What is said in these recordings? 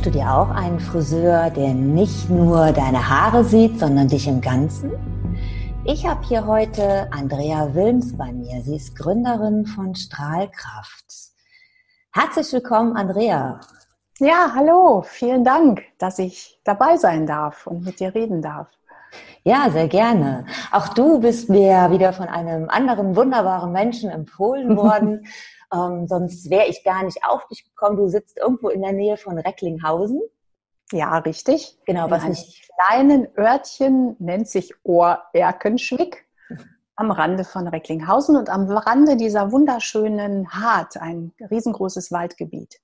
Wünschst du dir auch einen Friseur, der nicht nur deine Haare sieht, sondern dich im Ganzen? Ich habe hier heute Andrea Wilms bei mir. Sie ist Gründerin von Strahlkraft. Herzlich willkommen, Andrea. Ja, hallo. Vielen Dank, dass ich dabei sein darf und mit dir reden darf. Ja, sehr gerne. Auch du bist mir wieder von einem anderen wunderbaren Menschen empfohlen worden. Ähm, sonst wäre ich gar nicht auf dich gekommen. Du sitzt irgendwo in der Nähe von Recklinghausen. Ja, richtig. Genau, in was nicht. kleinen Örtchen nennt sich Ohr-Erkenschwick am Rande von Recklinghausen und am Rande dieser wunderschönen Hart, ein riesengroßes Waldgebiet,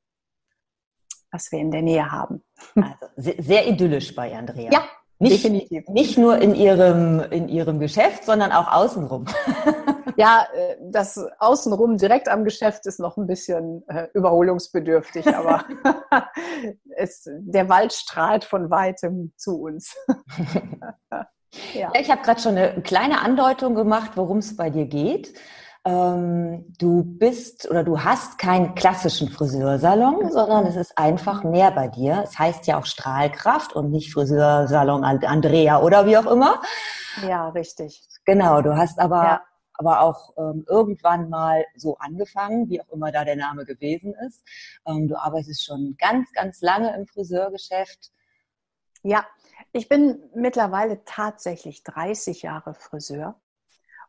was wir in der Nähe haben. Also sehr, sehr idyllisch bei Andrea. Ja, nicht, Definitiv. Nicht nur in ihrem, in ihrem Geschäft, sondern auch außenrum. Ja, äh, das außenrum direkt am Geschäft ist noch ein bisschen äh, überholungsbedürftig, aber es, der Wald strahlt von weitem zu uns. ja. Ich habe gerade schon eine kleine Andeutung gemacht, worum es bei dir geht ähm, du bist oder du hast keinen klassischen Friseursalon, sondern es ist einfach mehr bei dir. Es heißt ja auch Strahlkraft und nicht Friseursalon Andrea oder wie auch immer. Ja, richtig. Genau, du hast aber, ja. aber auch ähm, irgendwann mal so angefangen, wie auch immer da der Name gewesen ist. Ähm, du arbeitest schon ganz, ganz lange im Friseurgeschäft. Ja, ich bin mittlerweile tatsächlich 30 Jahre Friseur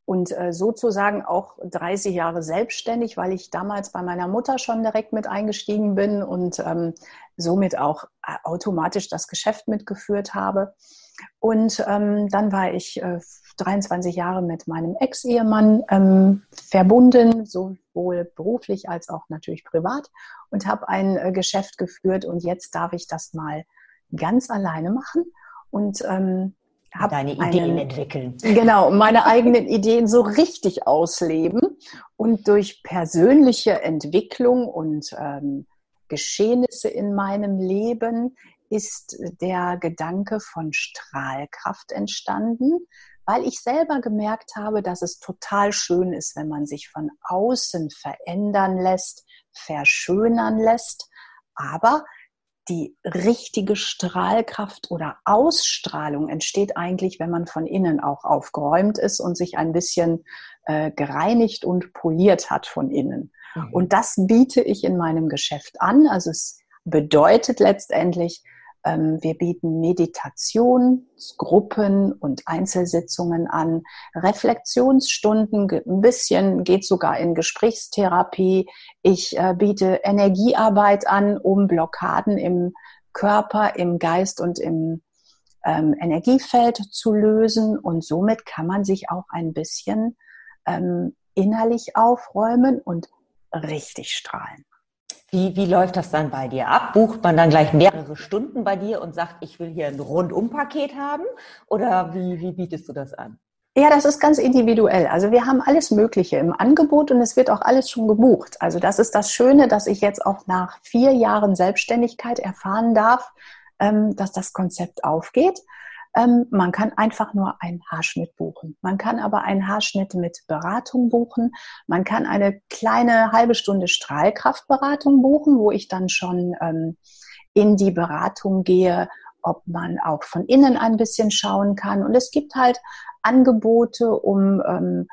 und äh, sozusagen auch 30 Jahre selbstständig, weil ich damals bei meiner Mutter schon direkt mit eingestiegen bin und ähm, somit auch äh, automatisch das Geschäft mitgeführt habe. Und ähm, dann war ich äh, 23 Jahre mit meinem Ex-Ehemann ähm, verbunden, sowohl beruflich als auch natürlich privat und habe ein äh, Geschäft geführt und jetzt darf ich das mal ganz alleine machen. Und ähm, habe deine Ideen einen, entwickeln. Genau, meine eigenen Ideen so richtig ausleben und durch persönliche Entwicklung und ähm, Geschehnisse in meinem Leben ist der Gedanke von Strahlkraft entstanden, weil ich selber gemerkt habe, dass es total schön ist, wenn man sich von außen verändern lässt, verschönern lässt, aber die richtige Strahlkraft oder Ausstrahlung entsteht eigentlich, wenn man von innen auch aufgeräumt ist und sich ein bisschen äh, gereinigt und poliert hat von innen. Mhm. Und das biete ich in meinem Geschäft an. Also es bedeutet letztendlich, wir bieten Meditationsgruppen und Einzelsitzungen an, Reflexionsstunden, ein bisschen geht sogar in Gesprächstherapie. Ich äh, biete Energiearbeit an, um Blockaden im Körper, im Geist und im ähm, Energiefeld zu lösen. Und somit kann man sich auch ein bisschen ähm, innerlich aufräumen und richtig strahlen. Wie, wie läuft das dann bei dir ab? Bucht man dann gleich mehrere Stunden bei dir und sagt, ich will hier ein Rundumpaket haben? Oder wie, wie bietest du das an? Ja, das ist ganz individuell. Also wir haben alles Mögliche im Angebot und es wird auch alles schon gebucht. Also das ist das Schöne, dass ich jetzt auch nach vier Jahren Selbstständigkeit erfahren darf, ähm, dass das Konzept aufgeht. Ähm, man kann einfach nur einen Haarschnitt buchen. Man kann aber einen Haarschnitt mit Beratung buchen. Man kann eine kleine halbe Stunde Strahlkraftberatung buchen, wo ich dann schon ähm, in die Beratung gehe, ob man auch von innen ein bisschen schauen kann. Und es gibt halt Angebote, um ähm,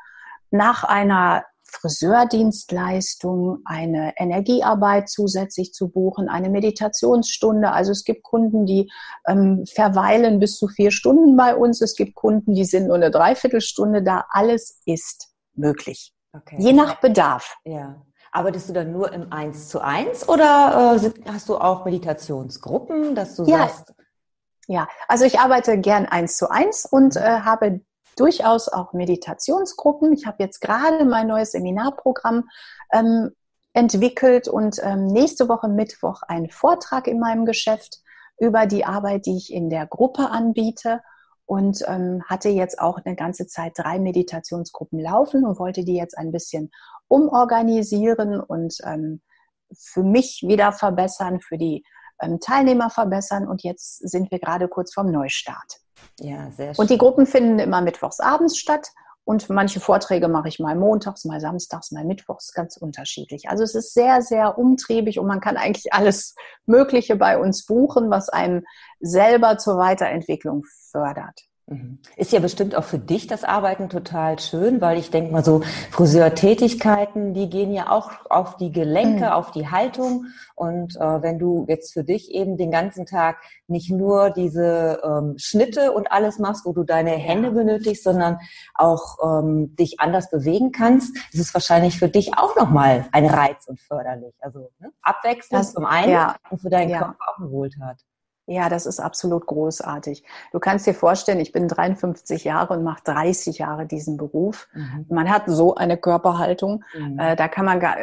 nach einer Friseurdienstleistung, eine Energiearbeit zusätzlich zu buchen, eine Meditationsstunde. Also es gibt Kunden, die ähm, verweilen bis zu vier Stunden bei uns. Es gibt Kunden, die sind nur eine Dreiviertelstunde da. Alles ist möglich. Okay. Je nach Bedarf. Ja. Arbeitest du dann nur im Eins zu eins oder äh, hast du auch Meditationsgruppen, dass du ja. sagst? Ja, also ich arbeite gern eins zu eins und äh, habe durchaus auch Meditationsgruppen. Ich habe jetzt gerade mein neues Seminarprogramm ähm, entwickelt und ähm, nächste Woche Mittwoch einen Vortrag in meinem Geschäft über die Arbeit, die ich in der Gruppe anbiete und ähm, hatte jetzt auch eine ganze Zeit drei Meditationsgruppen laufen und wollte die jetzt ein bisschen umorganisieren und ähm, für mich wieder verbessern, für die Teilnehmer verbessern und jetzt sind wir gerade kurz vorm Neustart. Ja, sehr schön. Und die Gruppen finden immer mittwochs abends statt Und manche Vorträge mache ich mal montags, mal samstags, mal mittwochs, ganz unterschiedlich. Also es ist sehr, sehr umtriebig und man kann eigentlich alles Mögliche bei uns buchen, was einem selber zur Weiterentwicklung fördert. Mhm. Ist ja bestimmt auch für dich das Arbeiten total schön, weil ich denke mal so, Friseurtätigkeiten, die gehen ja auch auf die Gelenke, mhm. auf die Haltung. Und äh, wenn du jetzt für dich eben den ganzen Tag nicht nur diese ähm, Schnitte und alles machst, wo du deine Hände benötigst, sondern auch ähm, dich anders bewegen kannst, ist es wahrscheinlich für dich auch nochmal ein Reiz und förderlich. Also ne? Abwechslung das, zum einen ja. und für deinen ja. Körper auch eine Wohltat. Ja, das ist absolut großartig. Du kannst dir vorstellen, ich bin 53 Jahre und mache 30 Jahre diesen Beruf. Mhm. Man hat so eine Körperhaltung, mhm. äh, da kann man gar,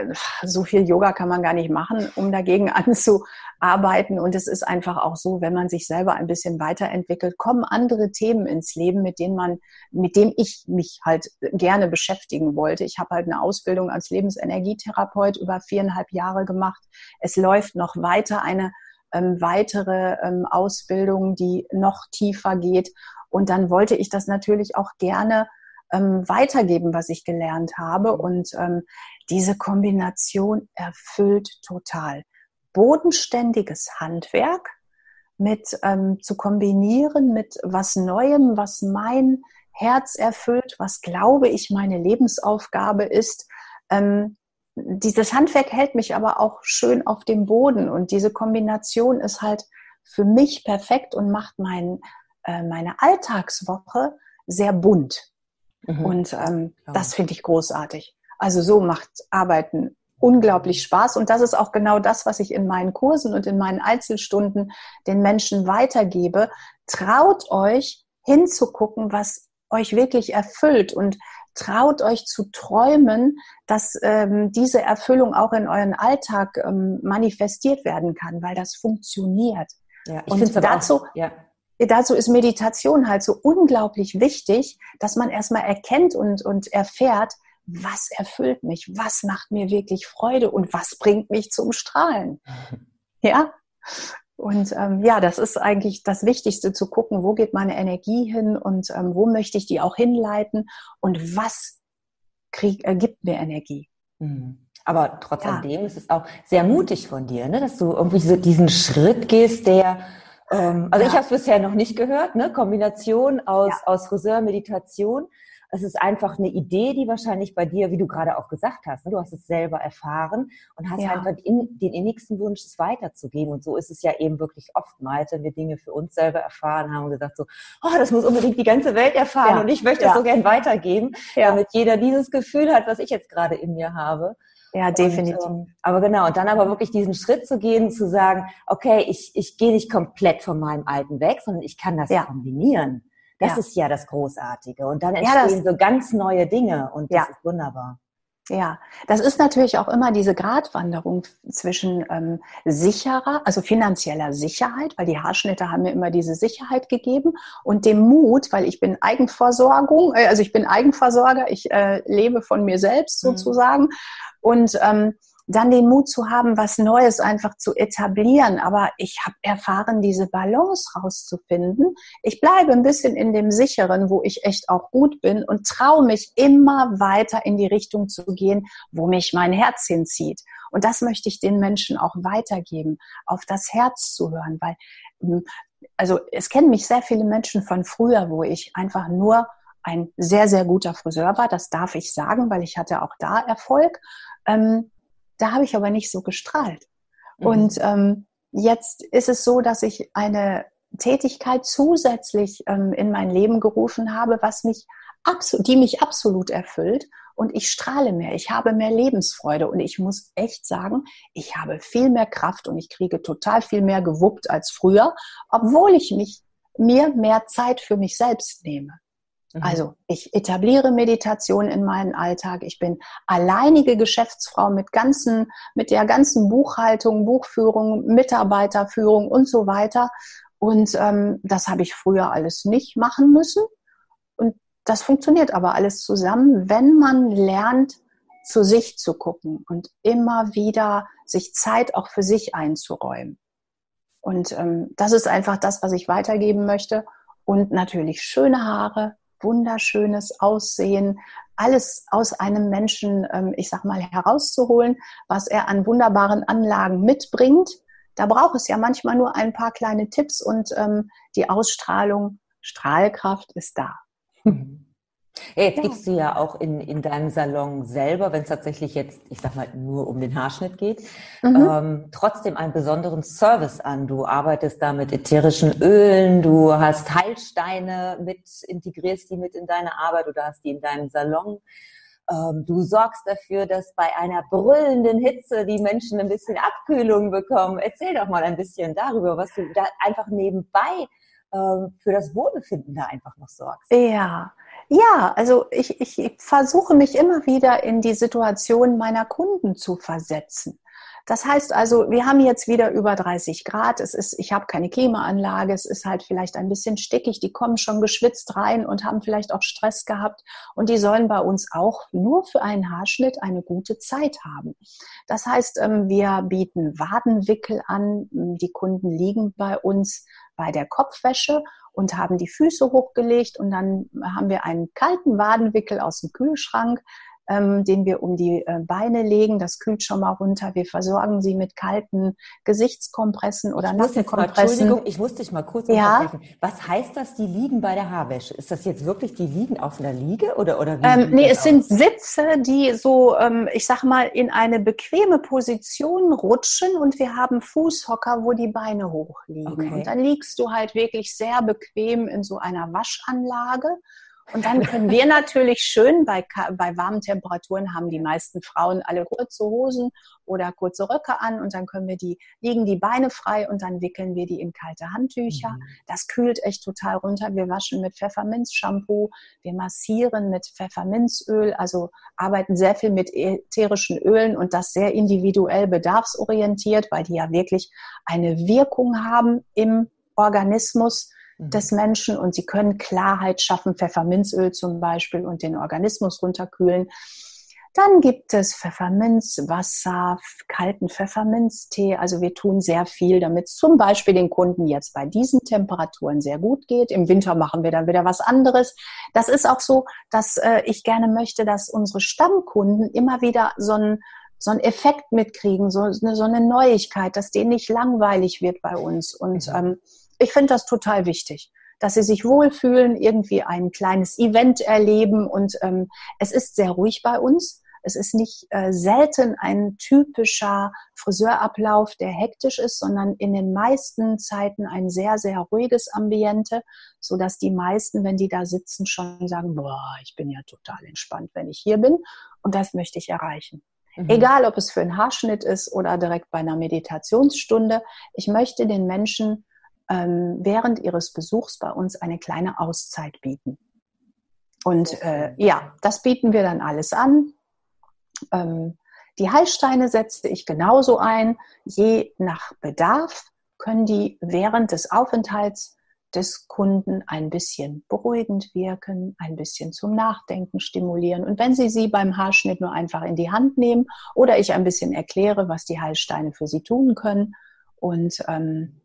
so viel Yoga kann man gar nicht machen, um dagegen anzuarbeiten. Und es ist einfach auch so, wenn man sich selber ein bisschen weiterentwickelt, kommen andere Themen ins Leben, mit denen man, mit dem ich mich halt gerne beschäftigen wollte. Ich habe halt eine Ausbildung als Lebensenergietherapeut über viereinhalb Jahre gemacht. Es läuft noch weiter eine ähm, weitere ähm, Ausbildung, die noch tiefer geht. Und dann wollte ich das natürlich auch gerne ähm, weitergeben, was ich gelernt habe. Und ähm, diese Kombination erfüllt total. Bodenständiges Handwerk mit ähm, zu kombinieren mit was Neuem, was mein Herz erfüllt, was glaube ich meine Lebensaufgabe ist, ähm, dieses Handwerk hält mich aber auch schön auf dem Boden und diese Kombination ist halt für mich perfekt und macht mein, äh, meine Alltagswoche sehr bunt. Mhm. Und ähm, ja. das finde ich großartig. Also so macht Arbeiten unglaublich Spaß und das ist auch genau das, was ich in meinen Kursen und in meinen Einzelstunden den Menschen weitergebe. Traut euch hinzugucken, was euch wirklich erfüllt und traut euch zu träumen, dass ähm, diese Erfüllung auch in euren Alltag ähm, manifestiert werden kann, weil das funktioniert. Ja, ich und dazu, auch, ja. dazu ist Meditation halt so unglaublich wichtig, dass man erstmal erkennt und, und erfährt, was erfüllt mich, was macht mir wirklich Freude und was bringt mich zum Strahlen. Ja, und ähm, ja, das ist eigentlich das Wichtigste zu gucken, wo geht meine Energie hin und ähm, wo möchte ich die auch hinleiten und was krieg, äh, gibt mir Energie. Mhm. Aber trotz ja. alledem ist es auch sehr mutig von dir, ne? dass du irgendwie so diesen Schritt gehst, der ähm, also ja. ich habe es bisher noch nicht gehört, ne? Kombination aus, ja. aus Friseur, Meditation es ist einfach eine Idee, die wahrscheinlich bei dir, wie du gerade auch gesagt hast, ne, du hast es selber erfahren und hast ja. einfach in, den innigsten Wunsch, es weiterzugeben. Und so ist es ja eben wirklich oftmals, wenn wir Dinge für uns selber erfahren haben und gesagt so, oh, das muss unbedingt die ganze Welt erfahren ja. und ich möchte das so gern weitergeben, damit jeder dieses Gefühl hat, was ich jetzt gerade in mir habe. Ja, definitiv. Und, ähm, aber genau, und dann aber wirklich diesen Schritt zu gehen, zu sagen, okay, ich, ich gehe nicht komplett von meinem Alten weg, sondern ich kann das ja. kombinieren. Das ja. ist ja das Großartige. Und dann entstehen ja, so ganz neue Dinge und das ist wunderbar. Ja, das ist natürlich auch immer diese Gratwanderung zwischen ähm, sicherer, also finanzieller Sicherheit, weil die Haarschnitte haben mir immer diese Sicherheit gegeben und dem Mut, weil ich bin Eigenversorgung, äh, also ich bin Eigenversorger, ich äh, lebe von mir selbst mhm. sozusagen mhm. und ähm, dann den Mut zu haben, was Neues einfach zu etablieren. Aber ich habe erfahren, diese Balance rauszufinden. Ich bleibe ein bisschen in dem Sicheren, wo ich echt auch gut bin und traue mich immer weiter in die Richtung zu gehen, wo mich mein Herz hinzieht. Und das möchte ich den Menschen auch weitergeben, auf das Herz zu hören, weil, hm, also es kennen mich sehr viele Menschen von früher, wo ich einfach nur ein sehr, sehr guter Friseur war. Das darf ich sagen, weil ich hatte auch da Erfolg. Ähm, da habe ich aber nicht so gestrahlt. Mhm. Und ähm, jetzt ist es so, dass ich eine Tätigkeit zusätzlich ähm, in mein Leben gerufen habe, was mich die mich absolut erfüllt und ich strahle mehr, ich habe mehr Lebensfreude und ich muss echt sagen, ich habe viel mehr Kraft und ich kriege total viel mehr gewuppt als früher, obwohl ich mich mir mehr Zeit für mich selbst nehme. Mhm. Also ich etabliere Meditation in meinen Alltag. Ich bin alleinige Geschäftsfrau mit ganzen, mit der ganzen Buchhaltung, Buchführung, Mitarbeiterführung und so weiter. Und ähm, das habe ich früher alles nicht machen müssen. Und das funktioniert aber alles zusammen, wenn man lernt, zu sich zu gucken und immer wieder sich Zeit auch für sich einzuräumen. Und ähm, das ist einfach das, was ich weitergeben möchte. Und natürlich schöne Haare, wunderschönes Aussehen, alles aus einem Menschen, ähm, ich sag mal, herauszuholen, was er an wunderbaren Anlagen mitbringt. Da braucht es ja manchmal nur ein paar kleine Tipps und ähm, die Ausstrahlung, Strahlkraft ist da. Mhm. Ja, jetzt ja. gibst du ja auch in, in deinem Salon selber, wenn es tatsächlich jetzt, ich sag mal, nur um den Haarschnitt geht, mhm. ähm, trotzdem einen besonderen Service an. Du arbeitest da mit ätherischen Ölen, du hast Heilsteine mit, integrierst die mit in deine Arbeit oder hast die in deinem Salon. Ähm, du sorgst dafür, dass bei einer brüllenden Hitze die Menschen ein bisschen Abkühlung bekommen. Erzähl doch mal ein bisschen darüber, was du da einfach nebenbei ähm, für das Wohlbefinden da einfach noch sorgst. Ja, ja, also ich, ich versuche mich immer wieder in die Situation meiner Kunden zu versetzen. Das heißt also, wir haben jetzt wieder über 30 Grad. Es ist, ich habe keine Klimaanlage. Es ist halt vielleicht ein bisschen stickig. Die kommen schon geschwitzt rein und haben vielleicht auch Stress gehabt. Und die sollen bei uns auch nur für einen Haarschnitt eine gute Zeit haben. Das heißt, ähm, wir bieten Wadenwickel an. Die Kunden liegen bei uns bei der Kopfwäsche und haben die Füße hochgelegt und dann haben wir einen kalten Wadenwickel aus dem Kühlschrank, ähm, den wir um die äh, Beine legen. Das kühlt schon mal runter. Wir versorgen sie mit kalten Gesichtskompressen oder Nackenkompressen. Entschuldigung, ich muss dich mal kurz ja? Was heißt das, die liegen bei der Haarwäsche? Ist das jetzt wirklich, die liegen auf einer Liege oder, oder wie? Ähm, nee, es aus? sind Sitze, die so, ähm, ich sag mal, in eine bequeme Position rutschen und wir haben Fußhocker, wo die Beine hochliegen. Okay. Und dann liegst du halt wirklich sehr bequem in so einer Waschanlage und dann können wir natürlich schön, bei, bei warmen Temperaturen haben die meisten Frauen alle kurze Hosen oder kurze Röcke an und dann können wir die, liegen die Beine frei und dann wickeln wir die in kalte Handtücher. Mhm. Das kühlt echt total runter. Wir waschen mit Pfefferminzshampoo, wir massieren mit Pfefferminzöl, also arbeiten sehr viel mit ätherischen Ölen und das sehr individuell bedarfsorientiert, weil die ja wirklich eine Wirkung haben im Organismus des Menschen und sie können Klarheit schaffen, Pfefferminzöl zum Beispiel und den Organismus runterkühlen. Dann gibt es Pfefferminzwasser, kalten Pfefferminztee. Also wir tun sehr viel, damit es zum Beispiel den Kunden jetzt bei diesen Temperaturen sehr gut geht. Im Winter machen wir dann wieder was anderes. Das ist auch so, dass äh, ich gerne möchte, dass unsere Stammkunden immer wieder so einen so einen Effekt mitkriegen, so eine, so eine Neuigkeit, dass denen nicht langweilig wird bei uns. Und mhm. ähm, ich finde das total wichtig, dass sie sich wohlfühlen, irgendwie ein kleines Event erleben und ähm, es ist sehr ruhig bei uns. Es ist nicht äh, selten ein typischer Friseurablauf, der hektisch ist, sondern in den meisten Zeiten ein sehr, sehr ruhiges Ambiente, so dass die meisten, wenn die da sitzen, schon sagen, boah, ich bin ja total entspannt, wenn ich hier bin. Und das möchte ich erreichen. Mhm. Egal, ob es für einen Haarschnitt ist oder direkt bei einer Meditationsstunde. Ich möchte den Menschen ähm, während ihres Besuchs bei uns eine kleine Auszeit bieten. Und äh, ja, das bieten wir dann alles an. Ähm, die Heilsteine setze ich genauso ein. Je nach Bedarf können die während des Aufenthalts des Kunden ein bisschen beruhigend wirken, ein bisschen zum Nachdenken stimulieren. Und wenn Sie sie beim Haarschnitt nur einfach in die Hand nehmen oder ich ein bisschen erkläre, was die Heilsteine für Sie tun können und ähm,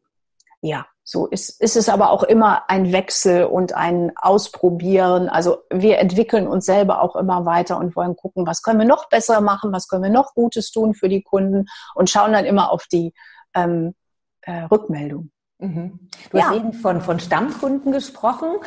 ja, so ist, ist es aber auch immer ein Wechsel und ein Ausprobieren. Also wir entwickeln uns selber auch immer weiter und wollen gucken, was können wir noch besser machen, was können wir noch Gutes tun für die Kunden und schauen dann immer auf die ähm, äh, Rückmeldung. Mhm. Du ja. hast eben von, von Stammkunden gesprochen.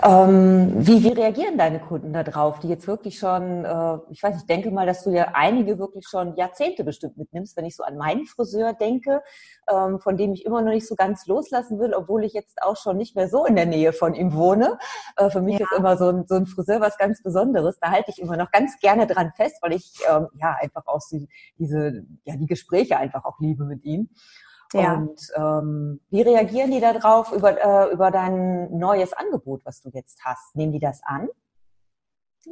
Ähm, wie, wie reagieren deine Kunden darauf, die jetzt wirklich schon, äh, ich weiß, ich denke mal, dass du ja einige wirklich schon Jahrzehnte bestimmt mitnimmst, wenn ich so an meinen Friseur denke, ähm, von dem ich immer noch nicht so ganz loslassen will, obwohl ich jetzt auch schon nicht mehr so in der Nähe von ihm wohne. Äh, für mich ja. ist immer so ein, so ein Friseur was ganz Besonderes. Da halte ich immer noch ganz gerne dran fest, weil ich ähm, ja einfach auch die, diese, ja, die Gespräche einfach auch liebe mit ihm. Ja. Und ähm, wie reagieren die darauf über, äh, über dein neues Angebot, was du jetzt hast? Nehmen die das an?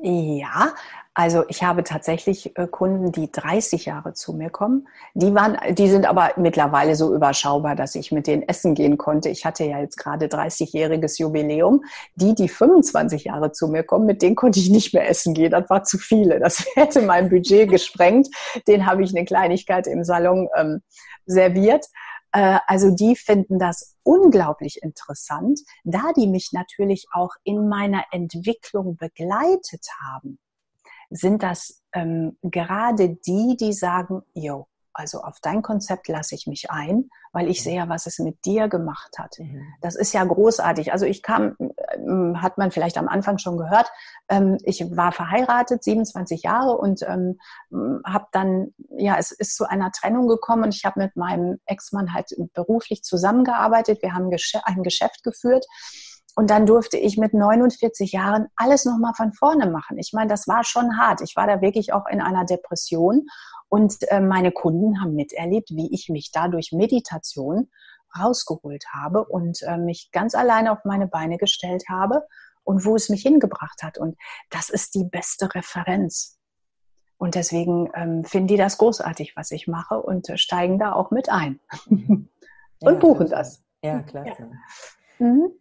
Ja, also ich habe tatsächlich äh, Kunden, die 30 Jahre zu mir kommen. Die waren, die sind aber mittlerweile so überschaubar, dass ich mit denen essen gehen konnte. Ich hatte ja jetzt gerade 30-jähriges Jubiläum. Die, die 25 Jahre zu mir kommen, mit denen konnte ich nicht mehr essen gehen. Das war zu viele. Das hätte mein Budget gesprengt. Den habe ich eine Kleinigkeit im Salon ähm, serviert. Äh, also die finden das unglaublich interessant, da die mich natürlich auch in meiner Entwicklung begleitet haben. Sind das ähm, gerade die, die sagen, yo, also auf dein Konzept lasse ich mich ein, weil ich mhm. sehe, was es mit dir gemacht hat. Mhm. Das ist ja großartig. Also ich kam, ähm, hat man vielleicht am Anfang schon gehört, ähm, ich war verheiratet, 27 Jahre und ähm, habe dann, ja, es ist zu einer Trennung gekommen und ich habe mit meinem Ex-Mann halt beruflich zusammengearbeitet. Wir haben ein Geschäft geführt. Und dann durfte ich mit 49 Jahren alles nochmal von vorne machen. Ich meine, das war schon hart. Ich war da wirklich auch in einer Depression und äh, meine Kunden haben miterlebt, wie ich mich dadurch Meditation rausgeholt habe und äh, mich ganz alleine auf meine Beine gestellt habe und wo es mich hingebracht hat. Und das ist die beste Referenz. Und deswegen ähm, finden die das großartig, was ich mache und äh, steigen da auch mit ein und ja, buchen das. Ja, klasse. Ja. Mhm.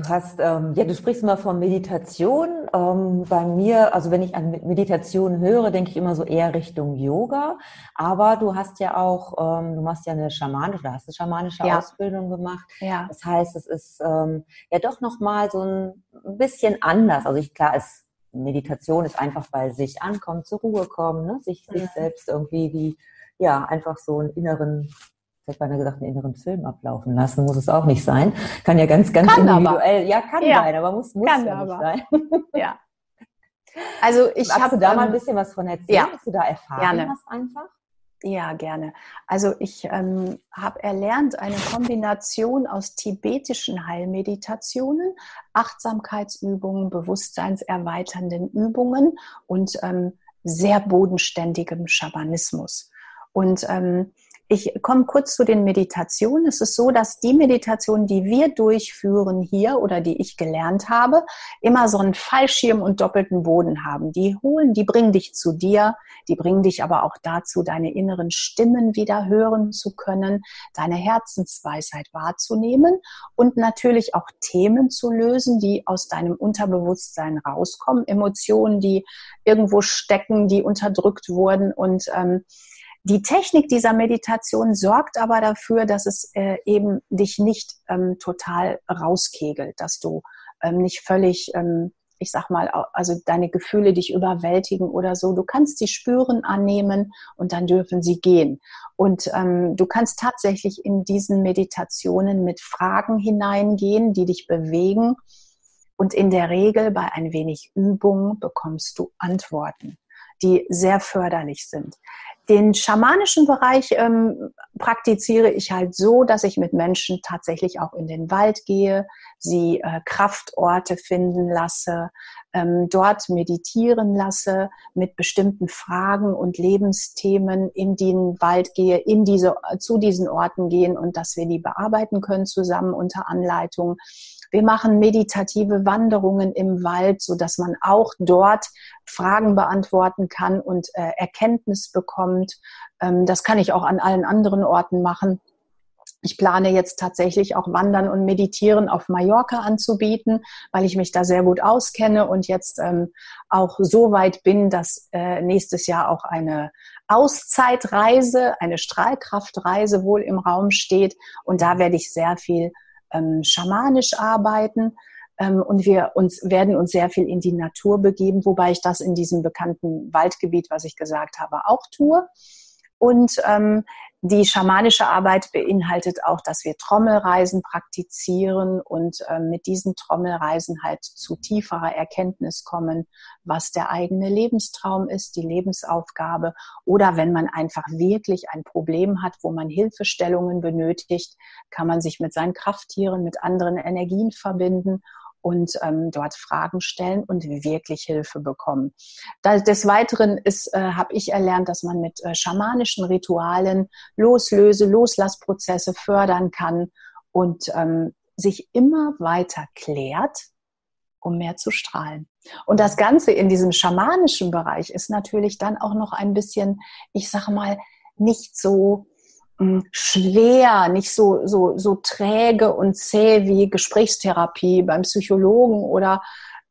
Du hast, ähm, ja, du sprichst immer von Meditation. Ähm, bei mir, also wenn ich an Meditation höre, denke ich immer so eher Richtung Yoga. Aber du hast ja auch, ähm, du machst ja eine schamanische, oder hast eine schamanische ja. Ausbildung gemacht. Ja. Das heißt, es ist ähm, ja doch nochmal so ein bisschen anders. Also ich, klar, es, Meditation ist einfach bei sich ankommen, zur Ruhe kommen, ne? sich, sich selbst irgendwie wie, ja, einfach so einen inneren hätte beinahe gesagt, einen inneren Film ablaufen lassen, muss es auch nicht sein. Kann ja ganz, ganz kann individuell, aber. ja, kann ja. sein, aber muss, muss kann ja aber. nicht sein. ja. Also ich habe da mal ein bisschen was von erzählt, ja. dass du da erfahren gerne. hast einfach. Ja, gerne. Also ich ähm, habe erlernt eine Kombination aus tibetischen Heilmeditationen, Achtsamkeitsübungen, bewusstseinserweiternden Übungen und ähm, sehr bodenständigem Schamanismus. Und ähm, ich komme kurz zu den Meditationen. Es ist so, dass die Meditationen, die wir durchführen hier oder die ich gelernt habe, immer so einen Fallschirm und doppelten Boden haben. Die holen, die bringen dich zu dir, die bringen dich aber auch dazu, deine inneren Stimmen wieder hören zu können, deine Herzensweisheit wahrzunehmen und natürlich auch Themen zu lösen, die aus deinem Unterbewusstsein rauskommen, Emotionen, die irgendwo stecken, die unterdrückt wurden und ähm, die Technik dieser Meditation sorgt aber dafür, dass es äh, eben dich nicht ähm, total rauskegelt, dass du ähm, nicht völlig, ähm, ich sag mal, also deine Gefühle dich überwältigen oder so. Du kannst sie spüren, annehmen und dann dürfen sie gehen. Und ähm, du kannst tatsächlich in diesen Meditationen mit Fragen hineingehen, die dich bewegen. Und in der Regel bei ein wenig Übung bekommst du Antworten, die sehr förderlich sind. Den schamanischen Bereich ähm, praktiziere ich halt so, dass ich mit Menschen tatsächlich auch in den Wald gehe, sie äh, Kraftorte finden lasse, ähm, dort meditieren lasse, mit bestimmten Fragen und Lebensthemen in den Wald gehe, in diese, zu diesen Orten gehen und dass wir die bearbeiten können zusammen unter Anleitung wir machen meditative Wanderungen im Wald, so dass man auch dort Fragen beantworten kann und äh, Erkenntnis bekommt. Ähm, das kann ich auch an allen anderen Orten machen. Ich plane jetzt tatsächlich auch Wandern und Meditieren auf Mallorca anzubieten, weil ich mich da sehr gut auskenne und jetzt ähm, auch so weit bin, dass äh, nächstes Jahr auch eine Auszeitreise, eine Strahlkraftreise wohl im Raum steht. Und da werde ich sehr viel ähm, schamanisch arbeiten. Ähm, und wir uns, werden uns sehr viel in die Natur begeben, wobei ich das in diesem bekannten Waldgebiet, was ich gesagt habe, auch tue. Und ähm, die schamanische Arbeit beinhaltet auch, dass wir Trommelreisen praktizieren und äh, mit diesen Trommelreisen halt zu tieferer Erkenntnis kommen, was der eigene Lebenstraum ist, die Lebensaufgabe oder wenn man einfach wirklich ein Problem hat, wo man Hilfestellungen benötigt, kann man sich mit seinen Krafttieren, mit anderen Energien verbinden und ähm, dort Fragen stellen und wirklich Hilfe bekommen. des Weiteren ist, äh, habe ich erlernt, dass man mit äh, schamanischen Ritualen Loslöse, Loslassprozesse fördern kann und ähm, sich immer weiter klärt, um mehr zu strahlen. Und das Ganze in diesem schamanischen Bereich ist natürlich dann auch noch ein bisschen, ich sage mal, nicht so schwer, nicht so, so, so träge und zäh wie Gesprächstherapie beim Psychologen oder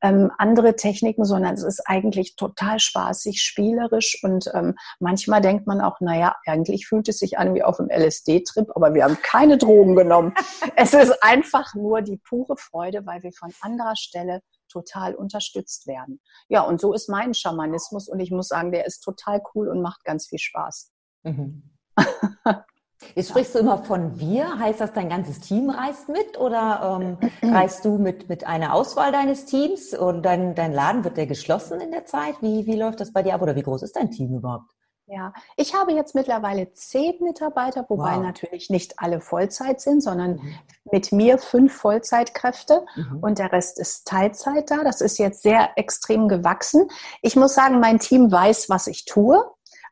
ähm, andere Techniken, sondern es ist eigentlich total spaßig, spielerisch und ähm, manchmal denkt man auch, naja, eigentlich fühlt es sich an wie auf einem LSD-Trip, aber wir haben keine Drogen genommen. es ist einfach nur die pure Freude, weil wir von anderer Stelle total unterstützt werden. Ja, und so ist mein Schamanismus und ich muss sagen, der ist total cool und macht ganz viel Spaß. Mhm. Jetzt sprichst du immer von wir. Heißt das, dein ganzes Team reist mit oder ähm, reist du mit, mit einer Auswahl deines Teams und dein, dein Laden, wird der geschlossen in der Zeit? Wie, wie läuft das bei dir ab oder wie groß ist dein Team überhaupt? Ja, ich habe jetzt mittlerweile zehn Mitarbeiter, wobei wow. natürlich nicht alle Vollzeit sind, sondern mhm. mit mir fünf Vollzeitkräfte mhm. und der Rest ist Teilzeit da. Das ist jetzt sehr extrem gewachsen. Ich muss sagen, mein Team weiß, was ich tue.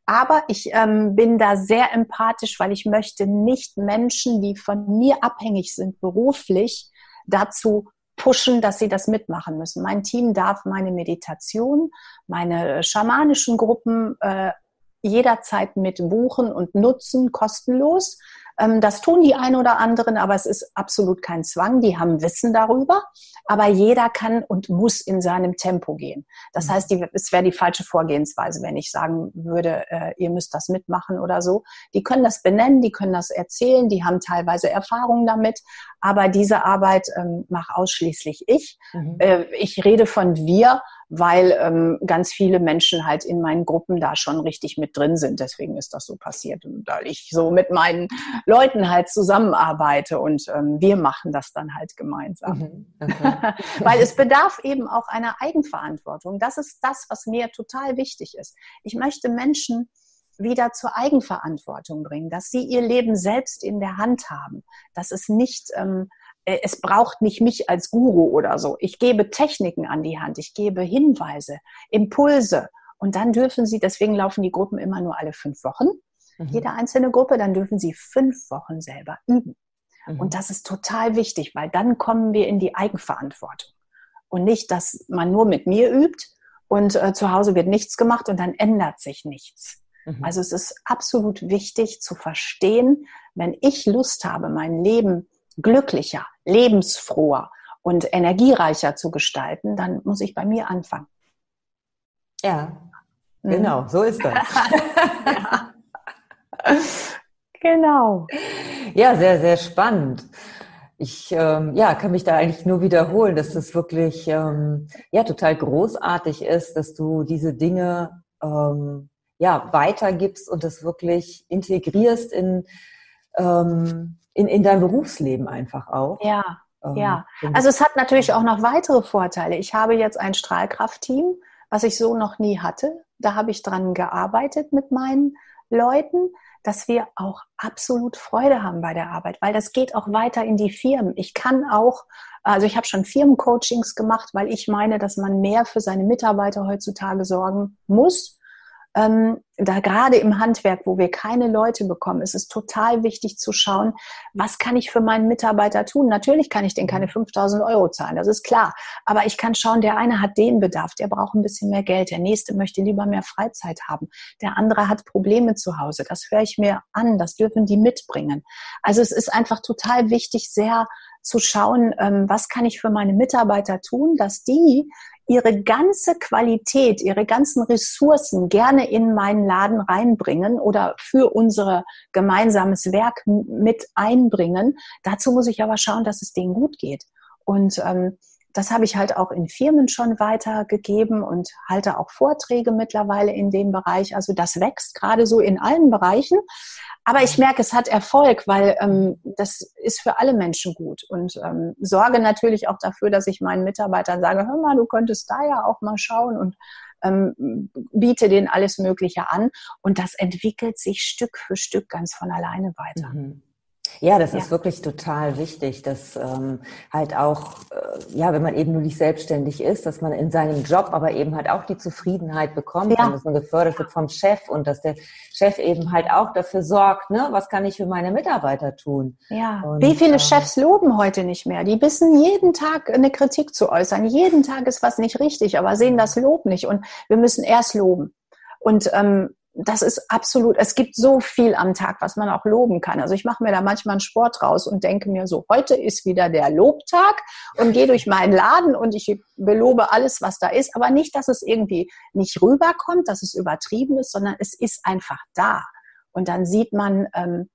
Aber ich ähm, bin da sehr empathisch, weil ich möchte nicht Menschen, die von mir abhängig sind beruflich, dazu pushen, dass sie das mitmachen müssen. Mein Team darf meine Meditation, meine schamanischen Gruppen äh, jederzeit mit buchen und nutzen, kostenlos. Ähm, das tun die ein oder anderen, aber es ist absolut kein Zwang. Die haben Wissen darüber, aber jeder kann und muss in seinem Tempo gehen. Das mhm. heißt, die, es wäre die falsche Vorgehensweise, wenn ich sagen würde, äh, ihr müsst das mitmachen oder so. Die können das benennen, die können das erzählen, die haben teilweise Erfahrungen damit, aber diese Arbeit ähm, mache ausschließlich ich. Mhm. Äh, ich rede von wir, weil ähm, ganz viele Menschen halt in meinen Gruppen da schon richtig mit drin sind. Deswegen ist das so passiert. Und weil ich so mit meinen Leuten halt zusammenarbeite und ähm, wir machen das dann halt gemeinsam. Mhm. Okay. weil es bedarf eben auch einer Eigenverantwortung. Das ist das, was mir total wichtig ist. Ich möchte Menschen wieder zur Eigenverantwortung bringen, dass sie ihr Leben selbst in der Hand haben, dass es nicht ähm, äh, es braucht nicht mich als Guru oder so. Ich gebe Techniken an die Hand, ich gebe Hinweise, Impulse. Und dann dürfen Sie, deswegen laufen die Gruppen immer nur alle fünf Wochen, mhm. jede einzelne Gruppe, dann dürfen Sie fünf Wochen selber üben. Mhm. Und das ist total wichtig, weil dann kommen wir in die Eigenverantwortung. Und nicht, dass man nur mit mir übt und äh, zu Hause wird nichts gemacht und dann ändert sich nichts. Mhm. Also es ist absolut wichtig zu verstehen, wenn ich Lust habe, mein Leben glücklicher, lebensfroher und energiereicher zu gestalten, dann muss ich bei mir anfangen. Ja, mhm. genau, so ist das. ja. Genau. Ja, sehr, sehr spannend. Ich ähm, ja, kann mich da eigentlich nur wiederholen, dass das wirklich ähm, ja, total großartig ist, dass du diese Dinge ähm, ja, weitergibst und das wirklich integrierst in ähm, in, in deinem Berufsleben einfach auch. Ja, ähm, ja. Also es hat natürlich auch noch weitere Vorteile. Ich habe jetzt ein Strahlkraftteam, was ich so noch nie hatte. Da habe ich dran gearbeitet mit meinen Leuten, dass wir auch absolut Freude haben bei der Arbeit, weil das geht auch weiter in die Firmen. Ich kann auch, also ich habe schon Firmencoachings gemacht, weil ich meine, dass man mehr für seine Mitarbeiter heutzutage sorgen muss ähm, da gerade im Handwerk, wo wir keine Leute bekommen, ist es total wichtig zu schauen, was kann ich für meinen Mitarbeiter tun? Natürlich kann ich den keine 5000 Euro zahlen, das ist klar. Aber ich kann schauen, der eine hat den Bedarf, der braucht ein bisschen mehr Geld, der nächste möchte lieber mehr Freizeit haben, der andere hat Probleme zu Hause, das höre ich mir an, das dürfen die mitbringen. Also es ist einfach total wichtig, sehr zu schauen, ähm, was kann ich für meine Mitarbeiter tun, dass die ihre ganze Qualität, ihre ganzen Ressourcen gerne in meinen Laden reinbringen oder für unser gemeinsames Werk mit einbringen. Dazu muss ich aber schauen, dass es denen gut geht. Und ähm, das habe ich halt auch in Firmen schon weitergegeben und halte auch Vorträge mittlerweile in dem Bereich. Also das wächst gerade so in allen Bereichen. Aber ich merke, es hat Erfolg, weil ähm, das ist für alle Menschen gut. Und ähm, sorge natürlich auch dafür, dass ich meinen Mitarbeitern sage, hör mal, du könntest da ja auch mal schauen und ähm, biete denen alles Mögliche an. Und das entwickelt sich Stück für Stück ganz von alleine weiter. Mhm. Ja, das ja. ist wirklich total wichtig, dass ähm, halt auch, äh, ja, wenn man eben nur nicht selbstständig ist, dass man in seinem Job aber eben halt auch die Zufriedenheit bekommt ja. und dass man gefördert wird vom Chef und dass der Chef eben halt auch dafür sorgt, ne, was kann ich für meine Mitarbeiter tun. Ja, und, wie viele ähm, Chefs loben heute nicht mehr? Die wissen jeden Tag eine Kritik zu äußern. Jeden Tag ist was nicht richtig, aber sehen das Lob nicht und wir müssen erst loben. Und ähm, das ist absolut, es gibt so viel am Tag, was man auch loben kann. Also ich mache mir da manchmal einen Sport raus und denke mir so, heute ist wieder der Lobtag und gehe durch meinen Laden und ich belobe alles, was da ist. Aber nicht, dass es irgendwie nicht rüberkommt, dass es übertrieben ist, sondern es ist einfach da. Und dann sieht man ähm,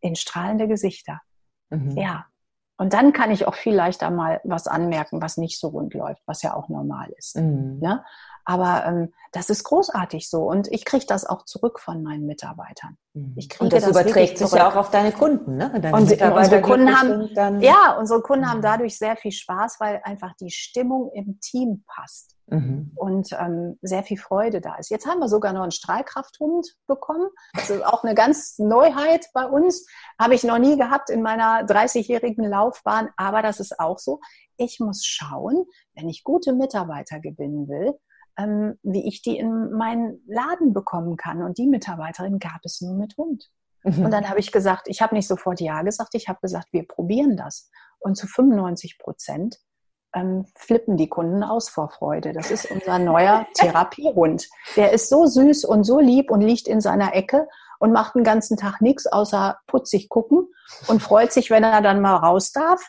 in strahlende Gesichter. Mhm. Ja. Und dann kann ich auch viel leichter mal was anmerken, was nicht so rund läuft, was ja auch normal ist. Mhm. Ja? Aber ähm, das ist großartig so und ich kriege das auch zurück von meinen Mitarbeitern. Mhm. Ich kriege und das, das überträgt sich ja auch auf deine Kunden, ne? Deine und unsere Kunden haben, ja, unsere Kunden haben mhm. dadurch sehr viel Spaß, weil einfach die Stimmung im Team passt mhm. und ähm, sehr viel Freude da ist. Jetzt haben wir sogar noch einen Strahlkrafthund bekommen. Das ist auch eine ganz Neuheit bei uns. Habe ich noch nie gehabt in meiner 30-jährigen Laufbahn, aber das ist auch so. Ich muss schauen, wenn ich gute Mitarbeiter gewinnen will, ähm, wie ich die in meinen Laden bekommen kann. Und die Mitarbeiterin gab es nur mit Hund. Mhm. Und dann habe ich gesagt, ich habe nicht sofort Ja gesagt, ich habe gesagt, wir probieren das. Und zu 95 Prozent ähm, flippen die Kunden aus vor Freude. Das ist unser neuer Therapiehund. Der ist so süß und so lieb und liegt in seiner Ecke und macht den ganzen Tag nichts außer putzig gucken und freut sich, wenn er dann mal raus darf.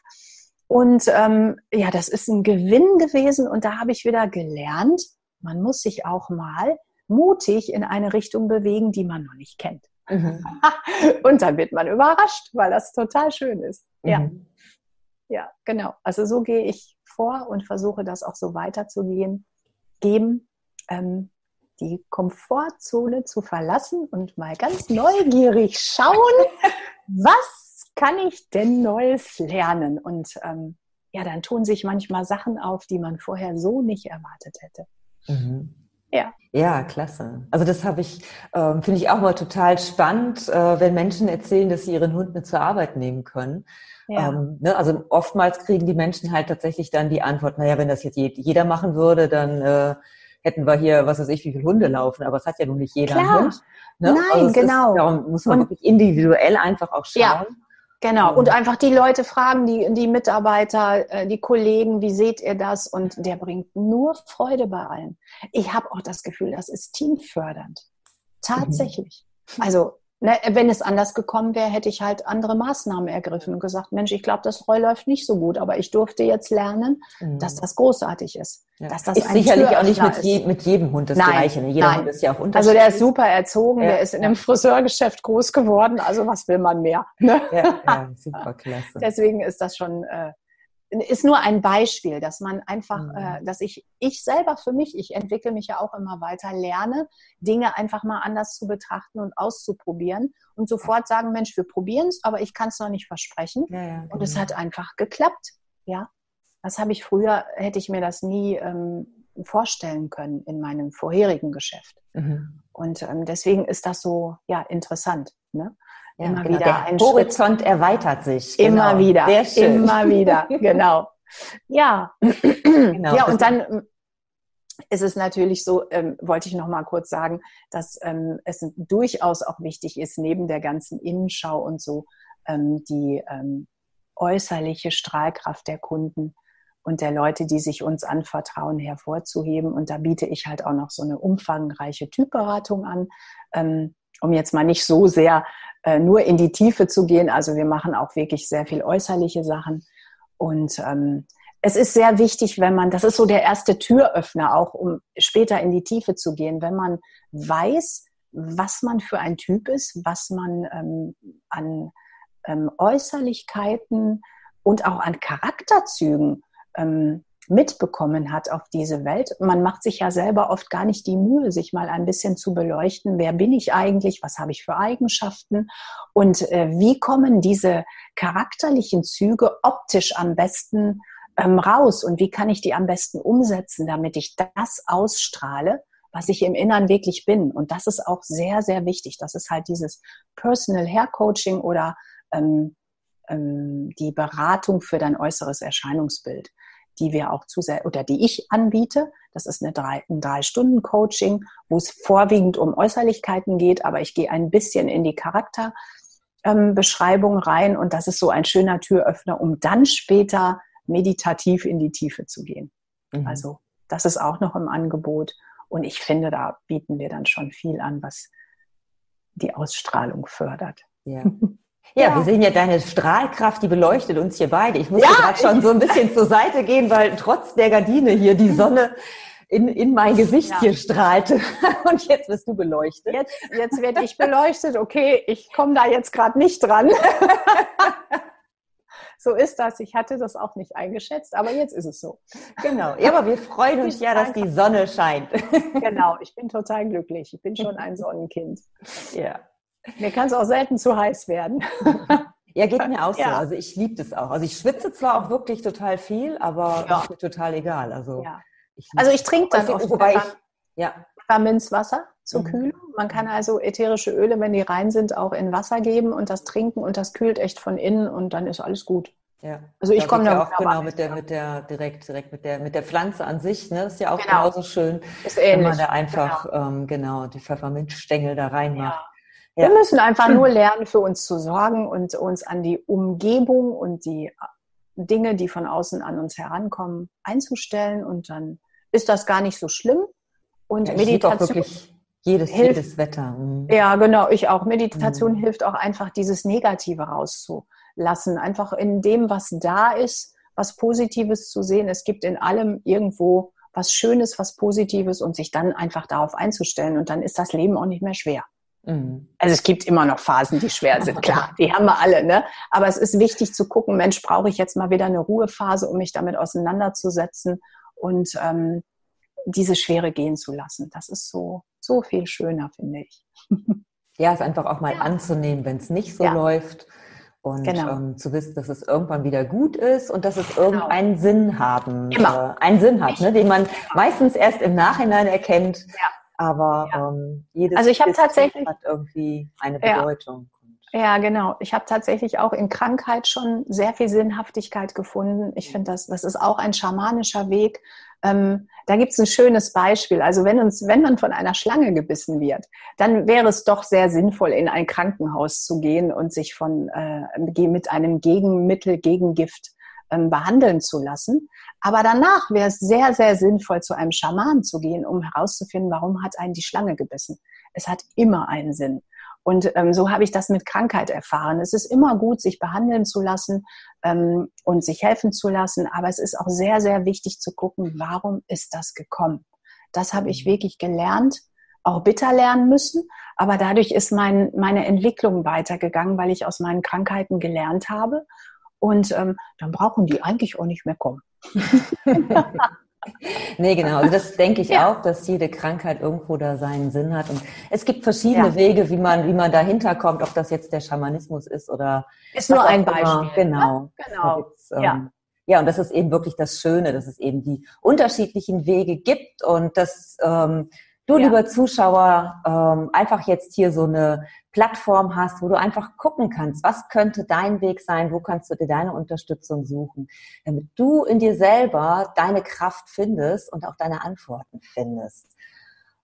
Und ähm, ja, das ist ein Gewinn gewesen und da habe ich wieder gelernt, man muss sich auch mal mutig in eine Richtung bewegen, die man noch nicht kennt. Mhm. Und dann wird man überrascht, weil das total schön ist. Mhm. Ja. Ja, genau. Also so gehe ich vor und versuche das auch so weiterzugehen, geben, ähm, die Komfortzone zu verlassen und mal ganz neugierig schauen, was kann ich denn Neues lernen? Und ähm, ja, dann tun sich manchmal Sachen auf, die man vorher so nicht erwartet hätte. Mhm. Ja. Ja, klasse. Also das habe ich, ähm, finde ich auch mal total spannend, äh, wenn Menschen erzählen, dass sie ihren Hund mit zur Arbeit nehmen können. Ja. Ähm, ne, also oftmals kriegen die Menschen halt tatsächlich dann die Antwort, naja, wenn das jetzt jeder machen würde, dann äh, hätten wir hier, was weiß ich, wie viele Hunde laufen, aber es hat ja nun nicht jeder Klar. Hund. Ne? Nein, also genau. Ist, darum muss man Und, wirklich individuell einfach auch schauen. Ja. Genau, und einfach die Leute fragen, die, die Mitarbeiter, äh, die Kollegen, wie seht ihr das? Und der bringt nur Freude bei allen. Ich habe auch das Gefühl, das ist teamfördernd. Tatsächlich. Mhm. Also Ne, wenn es anders gekommen wäre, hätte ich halt andere Maßnahmen ergriffen und gesagt, Mensch, ich glaube, das Roll läuft nicht so gut, aber ich durfte jetzt lernen, mhm. dass das großartig ist. Ja. Dass das ist sicherlich auch nicht mit, je, mit, jedem Hund das nein, Gleiche. Ne? Jeder nein. Hund ist ja auch unterschiedlich. Also der ist super erzogen, ja. der ist in einem Friseurgeschäft groß geworden, also was will man mehr? Ne? Ja, ja, super klasse. Deswegen ist das schon äh, ist nur ein Beispiel, dass man einfach, mhm. äh, dass ich, ich selber für mich, ich entwickle mich ja auch immer weiter, lerne, Dinge einfach mal anders zu betrachten und auszuprobieren und sofort sagen, Mensch, wir probieren es, aber ich kann es noch nicht versprechen. Ja, ja, genau. Und es genau. hat einfach geklappt. Ja, das habe ich früher, hätte ich mir das nie ähm, vorstellen können in meinem vorherigen Geschäft. Mhm. Und ähm, deswegen ist das so, ja, interessant. Ne? Ja, immer genau. wieder Der ein Horizont Schritt. erweitert sich. Genau. Immer wieder. Sehr schön. Immer wieder. Genau. Ja. Genau. Ja, und dann ist es natürlich so, ähm, wollte ich noch mal kurz sagen, dass ähm, es durchaus auch wichtig ist, neben der ganzen Innenschau und so, ähm, die ähm, äußerliche Strahlkraft der Kunden und der Leute, die sich uns anvertrauen, hervorzuheben. Und da biete ich halt auch noch so eine umfangreiche Typberatung an, ähm, um jetzt mal nicht so sehr äh, nur in die Tiefe zu gehen. Also wir machen auch wirklich sehr viel äußerliche Sachen. Und ähm, es ist sehr wichtig, wenn man, das ist so der erste Türöffner, auch um später in die Tiefe zu gehen, wenn man weiß, was man für ein Typ ist, was man ähm, an ähm, Äußerlichkeiten und auch an Charakterzügen ähm, mitbekommen hat auf diese Welt. Man macht sich ja selber oft gar nicht die Mühe, sich mal ein bisschen zu beleuchten, wer bin ich eigentlich, was habe ich für Eigenschaften und äh, wie kommen diese charakterlichen Züge optisch am besten ähm, raus und wie kann ich die am besten umsetzen, damit ich das ausstrahle, was ich im Innern wirklich bin. Und das ist auch sehr, sehr wichtig. Das ist halt dieses Personal Hair Coaching oder ähm, ähm, die Beratung für dein äußeres Erscheinungsbild die wir auch zu sehr oder die ich anbiete. Das ist eine drei, ein drei Stunden Coaching, wo es vorwiegend um Äußerlichkeiten geht, aber ich gehe ein bisschen in die Charakterbeschreibung ähm, rein und das ist so ein schöner Türöffner, um dann später meditativ in die Tiefe zu gehen. Mhm. Also das ist auch noch im Angebot und ich finde, da bieten wir dann schon viel an, was die Ausstrahlung fördert. Ja. Ja, ja, wir sehen ja deine Strahlkraft, die beleuchtet uns hier beide. Ich muss ja, gerade schon so ein bisschen zur Seite gehen, weil trotz der Gardine hier die Sonne in, in mein Gesicht ja. hier strahlte. Und jetzt wirst du beleuchtet. Jetzt, jetzt werde ich beleuchtet. Okay, ich komme da jetzt gerade nicht dran. so ist das. Ich hatte das auch nicht eingeschätzt, aber jetzt ist es so. Genau. Ja, aber wir freuen uns ja, dass die Sonne scheint. Genau. Ich bin total glücklich. Ich bin schon ein Sonnenkind. Ja. Mir kann es auch selten zu heiß werden. Ja, geht mir auch so. Also ich liebe das auch. Also ich schwitze zwar auch wirklich total viel, aber ja. ist mir total egal. Also ja. ich, also ich trinke dann oft wobei ich, ja. Pfefferminzwasser zur mhm. Kühlung. Man kann also ätherische Öle, wenn die rein sind, auch in Wasser geben und das trinken und das kühlt echt von innen und dann ist alles gut. Ja. Also ich komme da auch genau mit der mit der direkt direkt mit der mit der Pflanze an sich, ne, das ist ja auch genau. genauso schön, ist ähnlich. wenn man da einfach genau, ähm, genau die Pfefferminzstängel da reinmacht. Ja. Wir müssen einfach nur lernen, für uns zu sorgen und uns an die Umgebung und die Dinge, die von außen an uns herankommen, einzustellen. Und dann ist das gar nicht so schlimm. Und ja, Meditation jedes, hilft, jedes Wetter. Mhm. Ja, genau, ich auch. Meditation mhm. hilft auch einfach, dieses Negative rauszulassen. Einfach in dem, was da ist, was Positives zu sehen. Es gibt in allem irgendwo was Schönes, was Positives und sich dann einfach darauf einzustellen. Und dann ist das Leben auch nicht mehr schwer. Mhm. Also es gibt immer noch Phasen, die schwer sind, klar, die haben wir alle, ne? Aber es ist wichtig zu gucken, Mensch, brauche ich jetzt mal wieder eine Ruhephase, um mich damit auseinanderzusetzen und ähm, diese Schwere gehen zu lassen. Das ist so, so viel schöner, finde ich. Ja, es einfach auch mal ja. anzunehmen, wenn es nicht so ja. läuft. Und genau. ähm, zu wissen, dass es irgendwann wieder gut ist und dass es genau. irgendeinen genau. Sinn haben, äh, einen Sinn hat, ne, den man meistens erst im Nachhinein erkennt. Ja aber ja. ähm, jedes also ich tatsächlich hat irgendwie eine Bedeutung. Ja, ja genau. Ich habe tatsächlich auch in Krankheit schon sehr viel Sinnhaftigkeit gefunden. Ich finde, das, das ist auch ein schamanischer Weg. Ähm, da gibt es ein schönes Beispiel. Also wenn uns, wenn man von einer Schlange gebissen wird, dann wäre es doch sehr sinnvoll, in ein Krankenhaus zu gehen und sich von äh, mit einem Gegenmittel, Gegengift ähm, behandeln zu lassen. Aber danach wäre es sehr, sehr sinnvoll, zu einem Schaman zu gehen, um herauszufinden, warum hat einen die Schlange gebissen. Es hat immer einen Sinn. Und ähm, so habe ich das mit Krankheit erfahren. Es ist immer gut, sich behandeln zu lassen ähm, und sich helfen zu lassen. Aber es ist auch sehr, sehr wichtig zu gucken, warum ist das gekommen. Das habe ich wirklich gelernt, auch bitter lernen müssen. Aber dadurch ist mein, meine Entwicklung weitergegangen, weil ich aus meinen Krankheiten gelernt habe und ähm, dann brauchen die eigentlich auch nicht mehr kommen. nee, genau. Also das denke ich ja. auch, dass jede Krankheit irgendwo da seinen Sinn hat. Und es gibt verschiedene ja. Wege, wie man, wie man dahinter kommt, ob das jetzt der Schamanismus ist oder. Ist nur ein Beispiel. Immer. Ne? Genau. Genau. Ähm, ja. ja, und das ist eben wirklich das Schöne, dass es eben die unterschiedlichen Wege gibt und dass ähm, du, ja. lieber Zuschauer, ähm, einfach jetzt hier so eine Plattform hast, wo du einfach gucken kannst, was könnte dein Weg sein, wo kannst du dir deine Unterstützung suchen, damit du in dir selber deine Kraft findest und auch deine Antworten findest.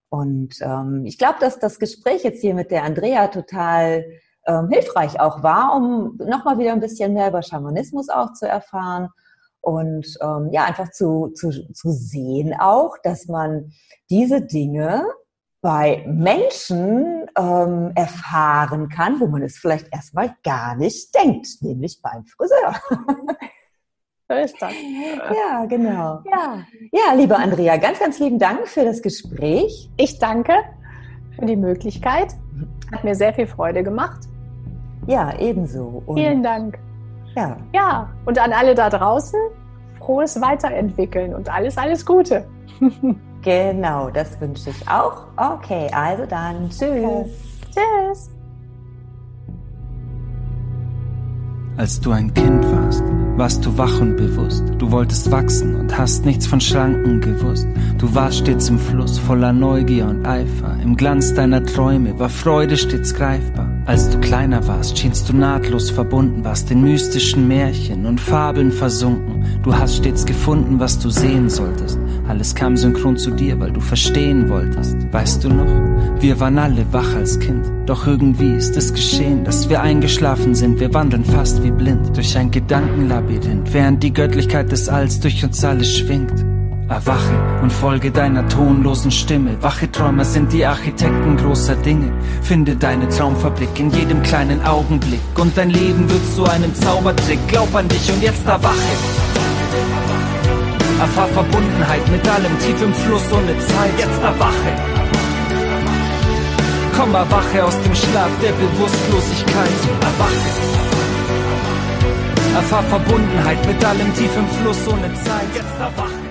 Und ähm, ich glaube, dass das Gespräch jetzt hier mit der Andrea total ähm, hilfreich auch war, um nochmal wieder ein bisschen mehr über Schamanismus auch zu erfahren und ähm, ja, einfach zu, zu, zu sehen auch, dass man diese Dinge bei Menschen ähm, erfahren kann, wo man es vielleicht erstmal gar nicht denkt, nämlich beim Friseur. So ist das. Ja, genau. Ja. ja, liebe Andrea, ganz, ganz lieben Dank für das Gespräch. Ich danke für die Möglichkeit. Hat mir sehr viel Freude gemacht. Ja, ebenso. Und Vielen Dank. Ja. Ja, und an alle da draußen, frohes Weiterentwickeln und alles, alles Gute. genau, das wünsche ich auch. Okay, also dann tschüss. Okay. Tschüss. Als du ein Kind warst, warst du wach und bewusst. Du wolltest wachsen und hast nichts von Schranken gewusst. Du warst stets im Fluss voller Neugier und Eifer. Im Glanz deiner Träume war Freude stets greifbar. Als du kleiner warst, schienst du nahtlos verbunden, warst in mystischen Märchen und Fabeln versunken. Du hast stets gefunden, was du sehen solltest. Alles kam synchron zu dir, weil du verstehen wolltest. Weißt du noch? Wir waren alle wach als Kind. Doch irgendwie ist es geschehen, dass wir eingeschlafen sind. Wir wandeln fast wie blind durch ein Gedankenlabyrinth, während die Göttlichkeit des Alls durch uns alle schwingt. Erwache und folge deiner tonlosen Stimme. Wache Träumer sind die Architekten großer Dinge. Finde deine Traumfabrik in jedem kleinen Augenblick. Und dein Leben wird zu einem Zaubertrick. Glaub an dich und jetzt erwache. Erfahr Verbundenheit mit allem tief im Fluss ohne Zeit. Jetzt erwache. Komm, erwache aus dem Schlaf der Bewusstlosigkeit. Erwache. Erfahr Verbundenheit mit allem tief im Fluss ohne Zeit. Jetzt erwache.